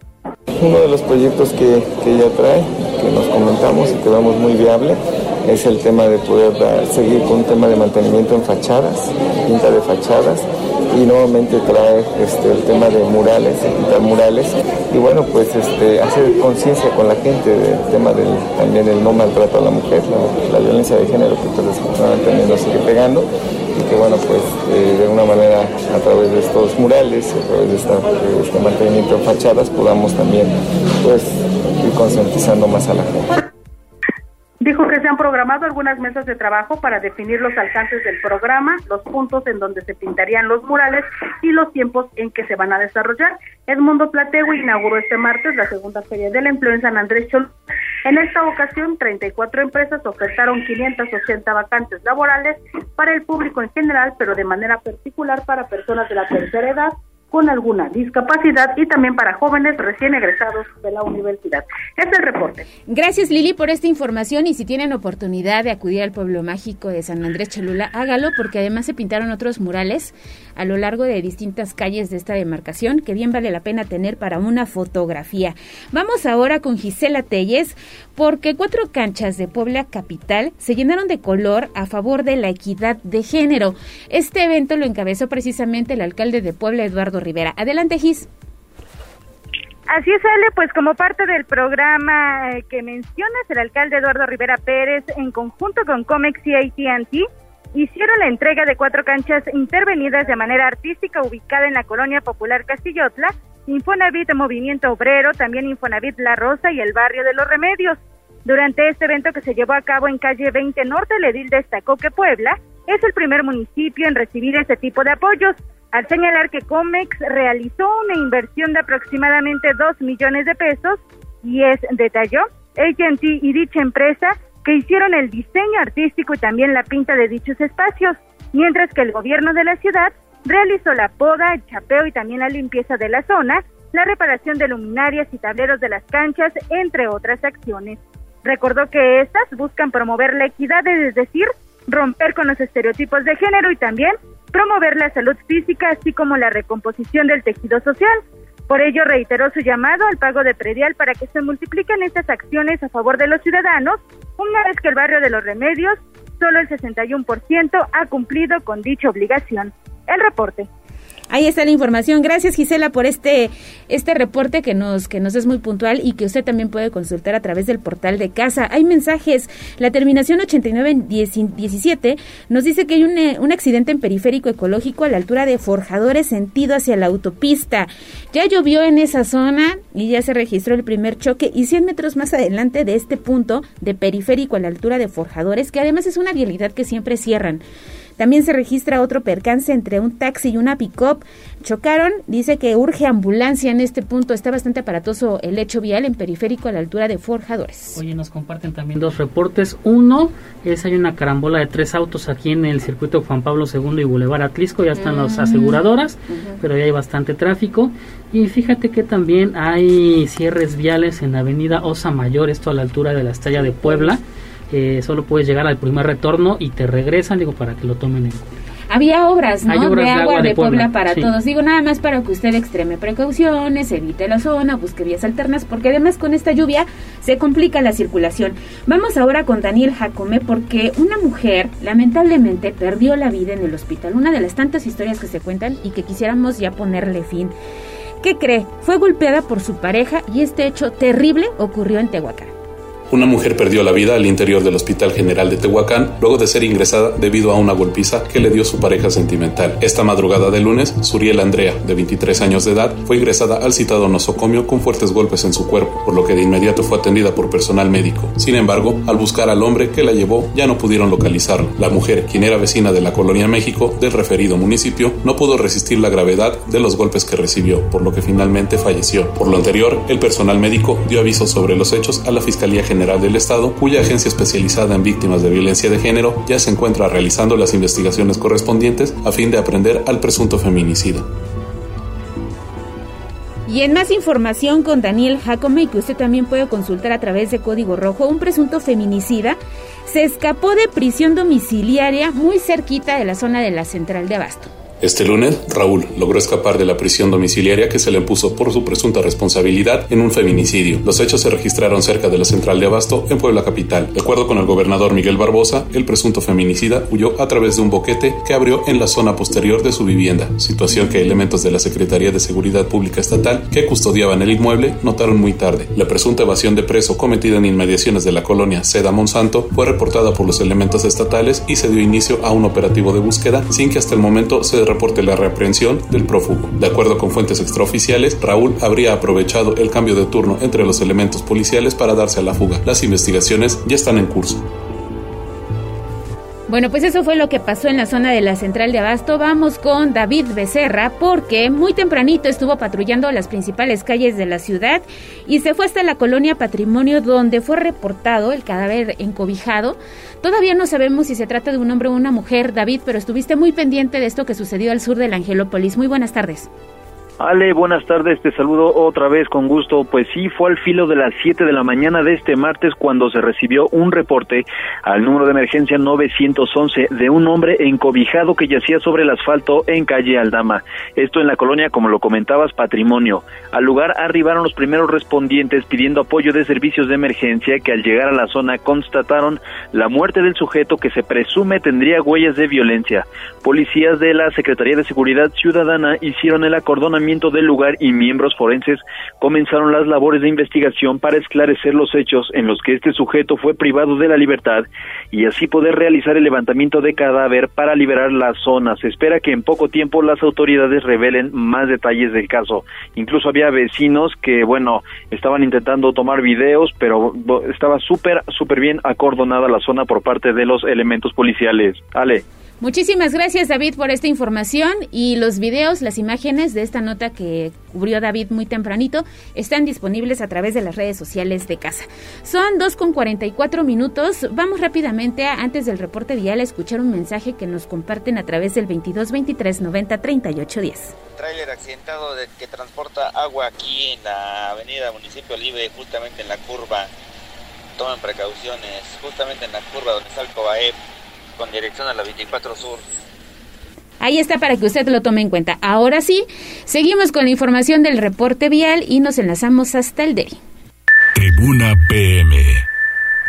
Uno de los proyectos que, que ella trae, que nos comentamos y que vemos muy viable, es el tema de poder seguir con un tema de mantenimiento en fachadas, pinta de fachadas y nuevamente trae este, el tema de murales, pintar murales y bueno pues este, hacer conciencia con la gente del tema del también el no maltrato a la mujer, la, violencia de género que pues desafortunadamente nos sigue pegando y que bueno pues eh, de alguna manera a través de estos murales, a través de, este mantenimiento en fachadas podamos también pues ir concientizando más a la gente. Dijo que se han programado algunas mesas de trabajo para definir los alcances del programa, los puntos en donde se pintarían los murales y los tiempos en que se van a desarrollar. Edmundo Platego inauguró este martes la segunda Feria del Empleo en San Andrés Cholula. En esta ocasión, 34 empresas ofertaron 580 vacantes laborales para el público en general, pero de manera particular para personas de la tercera edad, con alguna discapacidad y también para jóvenes recién egresados de la universidad. Este es el reporte. Gracias Lili por esta información y si tienen oportunidad de acudir al pueblo mágico de San Andrés Cholula, hágalo porque además se pintaron otros murales a lo largo de distintas calles de esta demarcación que bien vale la pena tener para una fotografía. Vamos ahora con Gisela Telles porque cuatro canchas de Puebla Capital se llenaron de color a favor de la equidad de género. Este evento lo encabezó precisamente el alcalde de Puebla, Eduardo Rivera. Adelante, Gis. Así es, pues como parte del programa eh, que mencionas, el alcalde Eduardo Rivera Pérez, en conjunto con Comex y AT&T, hicieron la entrega de cuatro canchas intervenidas de manera artística ubicada en la colonia popular Castillotla, Infonavit Movimiento Obrero, también Infonavit La Rosa y el barrio de los Remedios. Durante este evento que se llevó a cabo en calle 20 Norte, el edil destacó que Puebla es el primer municipio en recibir este tipo de apoyos, al señalar que Comex realizó una inversión de aproximadamente 2 millones de pesos y es, detalló, AT&T y dicha empresa que hicieron el diseño artístico y también la pinta de dichos espacios, mientras que el gobierno de la ciudad realizó la poda, el chapeo y también la limpieza de la zona, la reparación de luminarias y tableros de las canchas, entre otras acciones. Recordó que estas buscan promover la equidad, es decir, romper con los estereotipos de género y también promover la salud física, así como la recomposición del tejido social. Por ello, reiteró su llamado al pago de predial para que se multipliquen estas acciones a favor de los ciudadanos, una vez que el barrio de los remedios, solo el 61% ha cumplido con dicha obligación. El reporte. Ahí está la información. Gracias Gisela por este este reporte que nos que nos es muy puntual y que usted también puede consultar a través del portal de casa. Hay mensajes. La terminación 8917 nos dice que hay un, eh, un accidente en periférico ecológico a la altura de Forjadores sentido hacia la autopista. Ya llovió en esa zona y ya se registró el primer choque y 100 metros más adelante de este punto de periférico a la altura de Forjadores, que además es una vialidad que siempre cierran. También se registra otro percance entre un taxi y una pick-up. Chocaron, dice que urge ambulancia en este punto. Está bastante aparatoso el hecho vial en periférico a la altura de Forjadores. Oye, nos comparten también dos reportes. Uno es hay una carambola de tres autos aquí en el circuito Juan Pablo II y Boulevard Atlisco. Ya están las mm. aseguradoras, pero ya hay bastante tráfico. Y fíjate que también hay cierres viales en Avenida Osa Mayor, esto a la altura de la Estalla de Puebla solo puedes llegar al primer retorno y te regresan, digo, para que lo tomen en cuenta. Había obras, ¿no? de agua de, Puebla, para todos. Digo, nada más para que usted extreme precauciones, evite la zona, busque vías alternas, porque además con esta lluvia se complica la circulación. Vamos ahora con Daniel Jacome, porque una mujer lamentablemente perdió la vida en el hospital. Una de las tantas historias que se cuentan y que quisiéramos ya ponerle fin. ¿Qué cree? Fue golpeada por su pareja y este hecho terrible ocurrió en Tehuacán. Una mujer perdió la vida al interior del Hospital General de Tehuacán luego de ser ingresada debido a una golpiza que le dio su pareja sentimental. Esta madrugada de lunes, Suriel Andrea, de 23 años de edad, fue ingresada al citado nosocomio con fuertes golpes en su cuerpo, por lo que de inmediato fue atendida por personal médico. Sin embargo, al buscar al hombre que la llevó, ya no pudieron localizarlo. La mujer, quien era vecina de la colonia México del referido municipio, no pudo resistir la gravedad de los golpes que recibió, por lo que finalmente falleció. Por lo anterior, el personal médico dio aviso sobre los hechos a la Fiscalía General General del Estado, cuya agencia especializada en víctimas de violencia de género ya se encuentra realizando las investigaciones correspondientes a fin de aprender al presunto feminicida. Y en más información con Daniel Jacome, que usted también puede consultar a través de Código Rojo, un presunto feminicida se escapó de prisión domiciliaria muy cerquita de la zona de la central de Abasto. Este lunes, Raúl logró escapar de la prisión domiciliaria que se le impuso por su presunta responsabilidad en un feminicidio. Los hechos se registraron cerca de la central de Abasto, en Puebla Capital. De acuerdo con el gobernador Miguel Barbosa, el presunto feminicida huyó a través de un boquete que abrió en la zona posterior de su vivienda, situación que elementos de la Secretaría de Seguridad Pública Estatal que custodiaban el inmueble notaron muy tarde. La presunta evasión de preso cometida en inmediaciones de la colonia Seda Monsanto fue reportada por los elementos estatales y se dio inicio a un operativo de búsqueda sin que hasta el momento se reporte la reaprehensión del prófugo. De acuerdo con fuentes extraoficiales, Raúl habría aprovechado el cambio de turno entre los elementos policiales para darse a la fuga. Las investigaciones ya están en curso. Bueno, pues eso fue lo que pasó en la zona de la central de Abasto. Vamos con David Becerra porque muy tempranito estuvo patrullando las principales calles de la ciudad y se fue hasta la colonia Patrimonio donde fue reportado el cadáver encobijado. Todavía no sabemos si se trata de un hombre o una mujer, David, pero estuviste muy pendiente de esto que sucedió al sur del Angelópolis. Muy buenas tardes. Ale, buenas tardes, te saludo otra vez con gusto. Pues sí, fue al filo de las 7 de la mañana de este martes cuando se recibió un reporte al número de emergencia 911 de un hombre encobijado que yacía sobre el asfalto en calle Aldama. Esto en la colonia, como lo comentabas, Patrimonio. Al lugar arribaron los primeros respondientes pidiendo apoyo de servicios de emergencia que al llegar a la zona constataron la muerte del sujeto que se presume tendría huellas de violencia. Policías de la Secretaría de Seguridad Ciudadana hicieron el acordonamiento del lugar y miembros forenses comenzaron las labores de investigación para esclarecer los hechos en los que este sujeto fue privado de la libertad y así poder realizar el levantamiento de cadáver para liberar la zona. Se espera que en poco tiempo las autoridades revelen más detalles del caso. Incluso había vecinos que, bueno, estaban intentando tomar videos, pero estaba súper, súper bien acordonada la zona por parte de los elementos policiales. Ale. Muchísimas gracias David por esta información y los videos, las imágenes de esta nota que cubrió David muy tempranito están disponibles a través de las redes sociales de casa. Son 2 con 44 minutos. Vamos rápidamente antes del reporte vial a escuchar un mensaje que nos comparten a través del 22 23 90 38 10. Tráiler accidentado de, que transporta agua aquí en la avenida Municipio Libre, justamente en la curva. Tomen precauciones, justamente en la curva donde está el Cobaep con dirección a la 24 Sur. Ahí está para que usted lo tome en cuenta. Ahora sí, seguimos con la información del reporte vial y nos enlazamos hasta el DERI. Tribuna PM.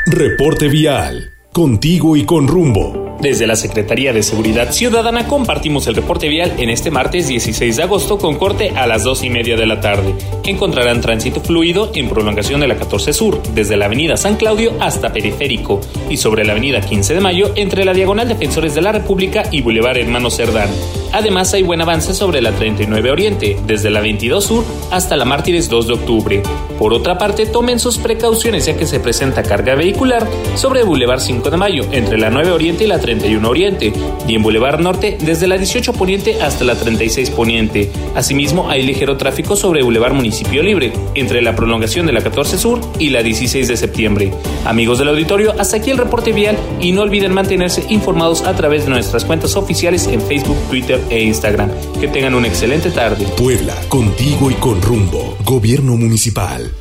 Reporte vial. Contigo y con rumbo. Desde la Secretaría de Seguridad Ciudadana compartimos el reporte vial en este martes 16 de agosto con corte a las 2 y media de la tarde. Encontrarán tránsito fluido en prolongación de la 14 Sur, desde la avenida San Claudio hasta Periférico, y sobre la avenida 15 de Mayo entre la Diagonal Defensores de la República y Boulevard Hermano Cerdán. Además hay buen avance sobre la 39 Oriente, desde la 22 Sur hasta la Mártires 2 de octubre. Por otra parte, tomen sus precauciones ya que se presenta carga vehicular sobre Boulevard 5 de Mayo, entre la 9 Oriente y la 31 Oriente, y en Boulevard Norte desde la 18 Poniente hasta la 36 Poniente. Asimismo, hay ligero tráfico sobre Boulevard Municipio Libre, entre la prolongación de la 14 Sur y la 16 de septiembre. Amigos del auditorio, hasta aquí el reporte vial y no olviden mantenerse informados a través de nuestras cuentas oficiales en Facebook, Twitter e Instagram. Que tengan una excelente tarde. Puebla, contigo y con rumbo. Gobierno Municipal.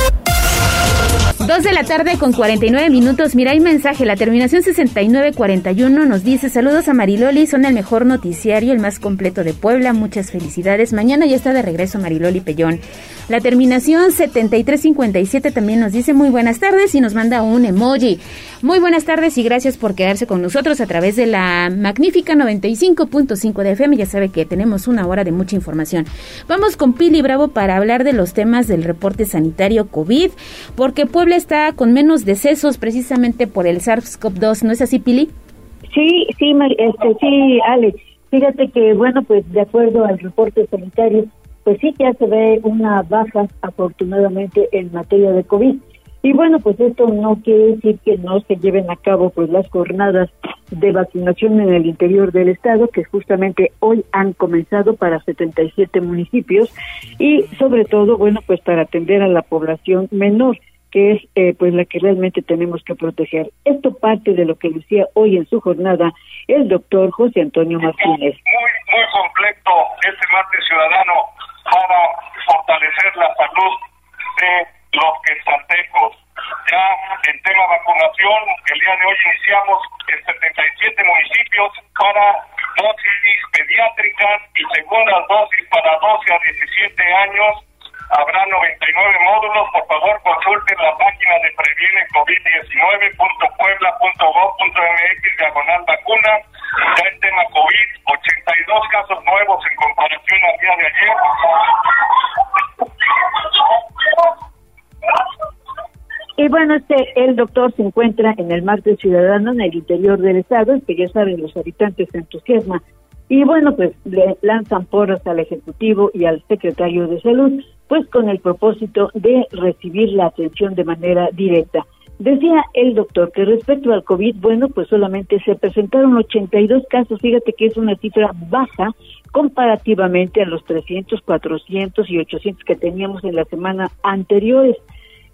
Dos de la tarde con 49 minutos. Mira, hay mensaje. La terminación 6941 nos dice: Saludos a Mariloli, son el mejor noticiario, el más completo de Puebla. Muchas felicidades. Mañana ya está de regreso Mariloli Pellón. La terminación 7357 también nos dice muy buenas tardes y nos manda un emoji. Muy buenas tardes y gracias por quedarse con nosotros a través de la magnífica 95.5 de FM. Ya sabe que tenemos una hora de mucha información. Vamos con Pili Bravo para hablar de los temas del reporte sanitario COVID, porque Puebla está con menos decesos precisamente por el SARS-CoV-2. ¿No es así, Pili? Sí, sí, este, sí, Alex. Fíjate que, bueno, pues de acuerdo al reporte sanitario, pues sí ya se ve una baja afortunadamente en materia de COVID. Y bueno, pues esto no quiere decir que no se lleven a cabo pues las jornadas de vacunación en el interior del estado, que justamente hoy han comenzado para 77 municipios y sobre todo, bueno, pues para atender a la población menor que es eh, pues la que realmente tenemos que proteger. Esto parte de lo que decía hoy en su jornada el doctor José Antonio Martínez. Muy, muy completo este martes ciudadano para fortalecer la salud de los quetzaltecos. Ya en tema vacunación, el día de hoy iniciamos en 77 municipios para dosis pediátricas y segundas dosis para 12 a 17 años Habrá 99 módulos. Por favor, consulten la página de previene covid19.puebla.gov.mx diagonal vacuna. Ya el tema COVID, 82 casos nuevos en comparación al día de ayer. Y bueno, este, el doctor se encuentra en el martes ciudadano en el interior del estado, que ya saben los habitantes se entusiasman y bueno, pues le lanzan porras al Ejecutivo y al Secretario de Salud, pues con el propósito de recibir la atención de manera directa. Decía el doctor que respecto al COVID, bueno, pues solamente se presentaron 82 casos, fíjate que es una cifra baja comparativamente a los 300, 400 y 800 que teníamos en la semana anteriores.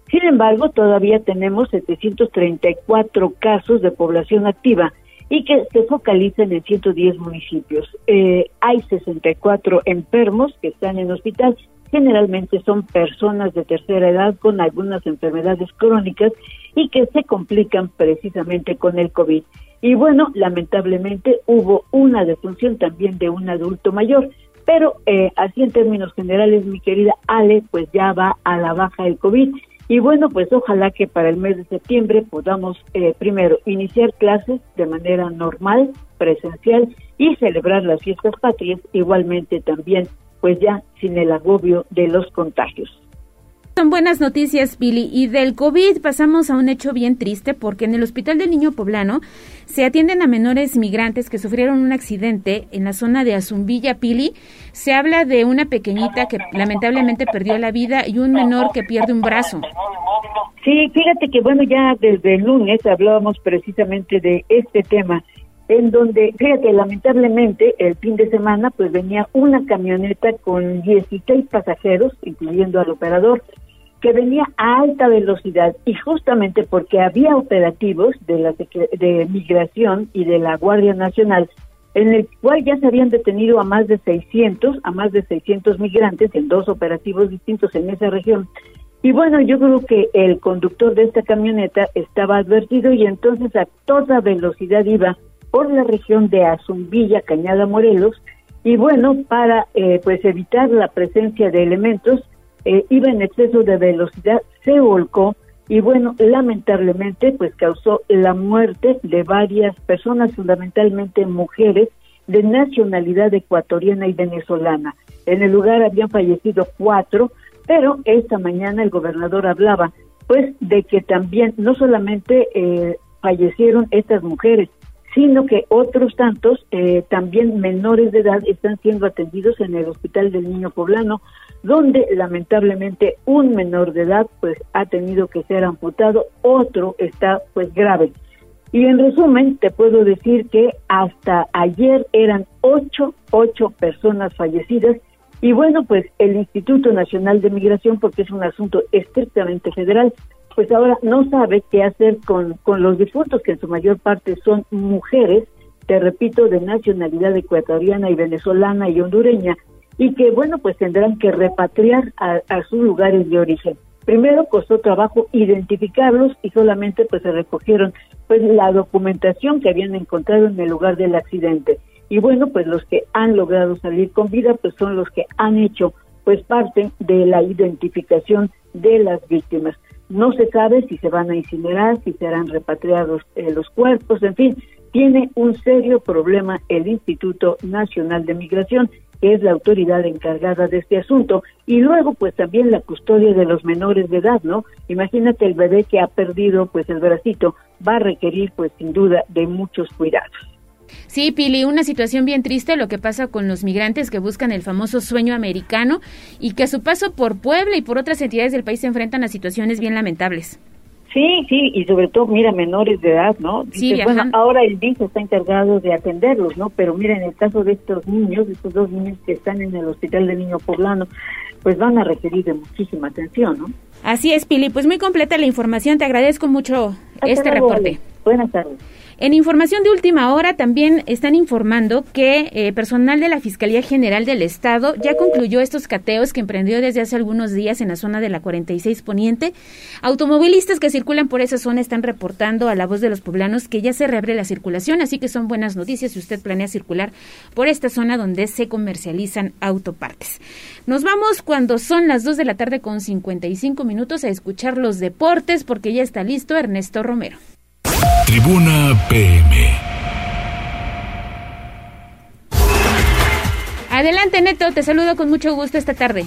Sin embargo, todavía tenemos 734 casos de población activa y que se focalizan en 110 municipios. Eh, hay 64 enfermos que están en hospital. Generalmente son personas de tercera edad con algunas enfermedades crónicas y que se complican precisamente con el COVID. Y bueno, lamentablemente hubo una defunción también de un adulto mayor, pero eh, así en términos generales, mi querida Ale, pues ya va a la baja el COVID y bueno, pues ojalá que para el mes de septiembre podamos eh, primero iniciar clases de manera normal, presencial y celebrar las fiestas patrias igualmente también, pues ya sin el agobio de los contagios. Son buenas noticias, Billy. Y del COVID pasamos a un hecho bien triste porque en el Hospital del Niño Poblano se atienden a menores migrantes que sufrieron un accidente en la zona de Azumbilla, Pili. Se habla de una pequeñita que lamentablemente perdió la vida y un menor que pierde un brazo. Sí, fíjate que bueno, ya desde el lunes hablábamos precisamente de este tema en donde, fíjate, lamentablemente el fin de semana pues venía una camioneta con 16 pasajeros, incluyendo al operador, que venía a alta velocidad y justamente porque había operativos de la de migración y de la Guardia Nacional en el cual ya se habían detenido a más de 600, a más de 600 migrantes en dos operativos distintos en esa región. Y bueno, yo creo que el conductor de esta camioneta estaba advertido y entonces a toda velocidad iba por la región de Azumbilla, Cañada Morelos, y bueno, para eh, pues evitar la presencia de elementos, eh, iba en exceso de velocidad, se volcó y bueno, lamentablemente pues causó la muerte de varias personas, fundamentalmente mujeres de nacionalidad ecuatoriana y venezolana. En el lugar habían fallecido cuatro, pero esta mañana el gobernador hablaba pues de que también no solamente eh, fallecieron estas mujeres, sino que otros tantos, eh, también menores de edad, están siendo atendidos en el Hospital del Niño Poblano, donde lamentablemente un menor de edad pues ha tenido que ser amputado, otro está pues grave. Y en resumen, te puedo decir que hasta ayer eran ocho, ocho personas fallecidas. Y bueno, pues el Instituto Nacional de Migración, porque es un asunto estrictamente federal, pues ahora no sabe qué hacer con, con los difuntos, que en su mayor parte son mujeres, te repito, de nacionalidad ecuatoriana y venezolana y hondureña, y que, bueno, pues tendrán que repatriar a, a sus lugares de origen. Primero costó trabajo identificarlos y solamente pues se recogieron pues la documentación que habían encontrado en el lugar del accidente. Y bueno, pues los que han logrado salir con vida pues son los que han hecho pues parte de la identificación de las víctimas. No se sabe si se van a incinerar, si serán repatriados eh, los cuerpos, en fin, tiene un serio problema el Instituto Nacional de Migración, que es la autoridad encargada de este asunto, y luego pues también la custodia de los menores de edad, ¿no? Imagínate el bebé que ha perdido pues el bracito, va a requerir pues sin duda de muchos cuidados. Sí, Pili, una situación bien triste lo que pasa con los migrantes que buscan el famoso sueño americano y que a su paso por Puebla y por otras entidades del país se enfrentan a situaciones bien lamentables. Sí, sí, y sobre todo, mira, menores de edad, ¿no? Sí, bueno, ahora el DIF está encargado de atenderlos, ¿no? Pero mira, en el caso de estos niños, de estos dos niños que están en el Hospital de Niño Poblano, pues van a requerir de muchísima atención, ¿no? Así es, Pili, pues muy completa la información, te agradezco mucho este reporte. Buenas tardes. En información de última hora también están informando que eh, personal de la Fiscalía General del Estado ya concluyó estos cateos que emprendió desde hace algunos días en la zona de la 46 Poniente. Automovilistas que circulan por esa zona están reportando a la voz de los poblanos que ya se reabre la circulación, así que son buenas noticias si usted planea circular por esta zona donde se comercializan autopartes. Nos vamos cuando son las 2 de la tarde con 55 minutos a escuchar los deportes porque ya está listo Ernesto Romero. Tribuna PM. Adelante, Neto, te saludo con mucho gusto esta tarde.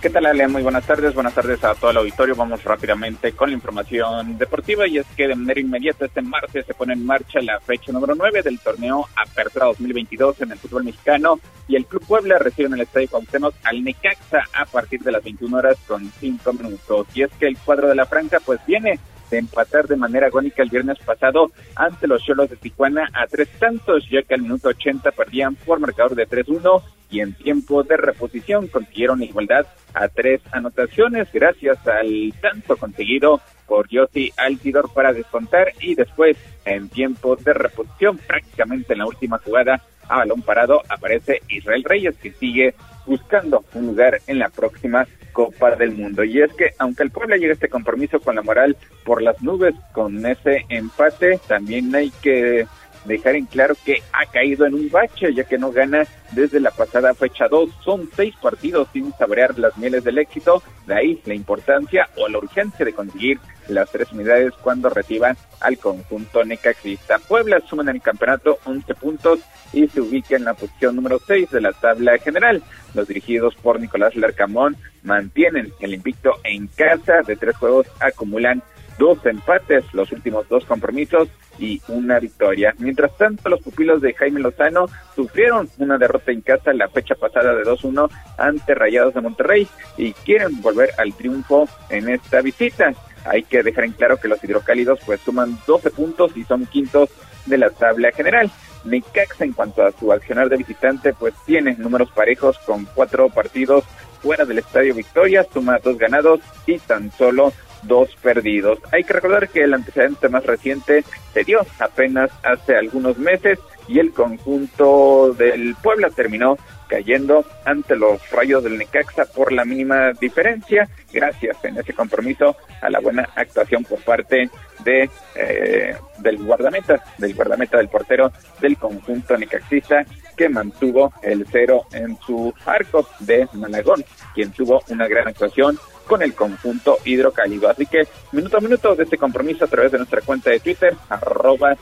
¿Qué tal, Ale? Muy buenas tardes. Buenas tardes a todo el auditorio. Vamos rápidamente con la información deportiva y es que de manera inmediata este martes se pone en marcha la fecha número 9 del torneo Apertura 2022 en el fútbol mexicano y el Club Puebla recibe en el Estadio Cuauhtémoc al Necaxa a partir de las 21 horas con 5 minutos. Y es que el cuadro de la franja pues viene de empatar de manera agónica el viernes pasado ante los Cholos de Tijuana a tres tantos, ya que al minuto 80 perdían por marcador de 3-1 y en tiempo de reposición consiguieron igualdad a tres anotaciones gracias al tanto conseguido por Yossi Altidor para descontar y después en tiempo de reposición prácticamente en la última jugada a balón parado aparece Israel Reyes que sigue buscando un lugar en la próxima Copa del Mundo. Y es que aunque el pueblo llegue a este compromiso con la moral por las nubes, con ese empate, también hay que dejar en claro que ha caído en un bache, ya que no gana desde la pasada fecha 2. Son seis partidos sin saborear las mieles del éxito, de ahí la importancia o la urgencia de conseguir las tres unidades cuando reciban al conjunto necaxista. Puebla suma en el campeonato 11 puntos y se ubica en la posición número 6 de la tabla general. Los dirigidos por Nicolás Larcamón mantienen el invicto en casa de tres juegos, acumulan dos empates, los últimos dos compromisos y una victoria. Mientras tanto, los pupilos de Jaime Lozano sufrieron una derrota en casa la fecha pasada de 2-1 ante Rayados de Monterrey y quieren volver al triunfo en esta visita. Hay que dejar en claro que los hidrocálidos pues suman 12 puntos y son quintos de la tabla general. Necaxa en cuanto a su accionar de visitante pues tiene números parejos con cuatro partidos fuera del Estadio Victoria, suma dos ganados y tan solo dos perdidos. Hay que recordar que el antecedente más reciente se dio apenas hace algunos meses y el conjunto del Puebla terminó cayendo ante los rayos del Necaxa por la mínima diferencia, gracias en ese compromiso a la buena actuación por parte de eh, del guardameta, del guardameta del portero del conjunto necaxista que mantuvo el cero en su arco de Malagón, quien tuvo una gran actuación con el conjunto hidrocálido. Así que minuto a minuto de este compromiso a través de nuestra cuenta de Twitter, arroba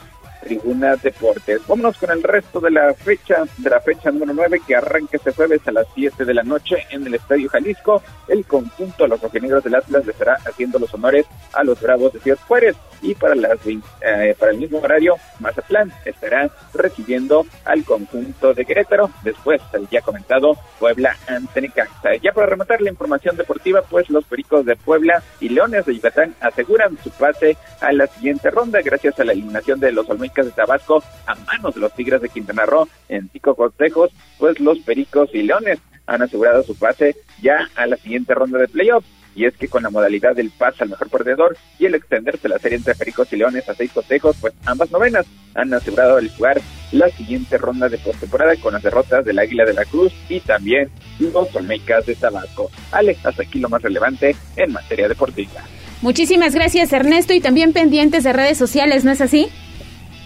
Tribuna Deportes. Vámonos con el resto de la fecha, de la fecha número 9 que arranca este jueves a las 7 de la noche en el Estadio Jalisco. El conjunto de los rojinegros del Atlas le estará haciendo los honores a los Bravos de Ciudad Juárez y para las eh, para el mismo horario Mazatlán estará recibiendo al conjunto de Querétaro después del ya comentado Puebla ante Necaxa. Ya para rematar la información deportiva pues los Pericos de Puebla y Leones de Yucatán aseguran su pase a la siguiente ronda gracias a la eliminación de los Olmecas de Tabasco a manos de los Tigres de Quintana Roo en cinco consejos, pues los Pericos y Leones han asegurado su pase ya a la siguiente ronda de playoffs. Y es que con la modalidad del pase al mejor perdedor y el extenderse la serie entre Pericos y Leones a seis consejos, pues ambas novenas han asegurado el jugar la siguiente ronda de postemporada con las derrotas del Águila de la Cruz y también los Olmecas de Tabasco. Alex, hasta aquí lo más relevante en materia deportiva. Muchísimas gracias Ernesto y también pendientes de redes sociales, ¿no es así?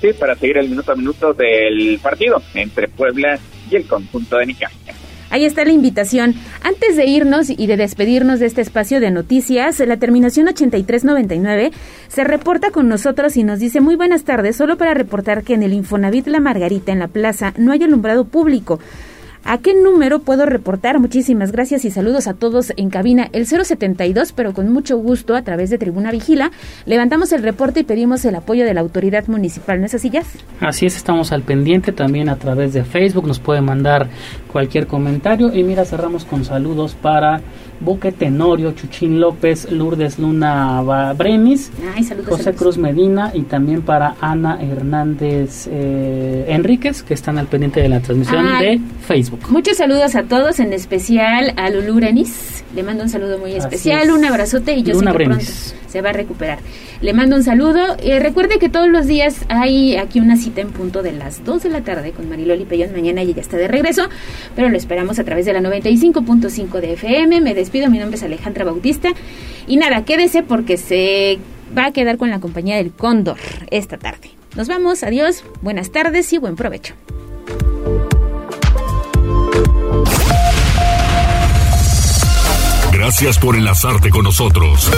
Sí, para seguir el minuto a minuto del partido entre Puebla y el conjunto de Nica. Ahí está la invitación. Antes de irnos y de despedirnos de este espacio de noticias, la terminación 8399 se reporta con nosotros y nos dice muy buenas tardes, solo para reportar que en el Infonavit La Margarita, en la plaza, no hay alumbrado público. ¿A qué número puedo reportar? Muchísimas gracias y saludos a todos en cabina. El 072, pero con mucho gusto a través de Tribuna Vigila, levantamos el reporte y pedimos el apoyo de la autoridad municipal. ¿No es así, Así es, estamos al pendiente también a través de Facebook. Nos puede mandar cualquier comentario. Y mira, cerramos con saludos para Buque Tenorio, Chuchín López, Lourdes Luna Bremis, José Cruz Medina y también para Ana Hernández eh, Enríquez, que están al pendiente de la transmisión de Facebook. Muchos saludos a todos, en especial a Lulu Renis. Le mando un saludo muy especial, un abrazote y yo sé que pronto se va a recuperar. Le mando un saludo. Eh, recuerde que todos los días hay aquí una cita en punto de las 2 de la tarde con Mariloli Pellón. Mañana ella ya está de regreso, pero lo esperamos a través de la 95.5 de FM. Me despido, mi nombre es Alejandra Bautista. Y nada, quédese porque se va a quedar con la compañía del Cóndor esta tarde. Nos vamos, adiós, buenas tardes y buen provecho. Gracias por enlazarte con nosotros.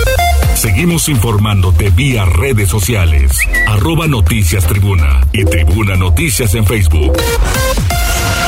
Seguimos informándote vía redes sociales. Arroba Noticias Tribuna y Tribuna Noticias en Facebook.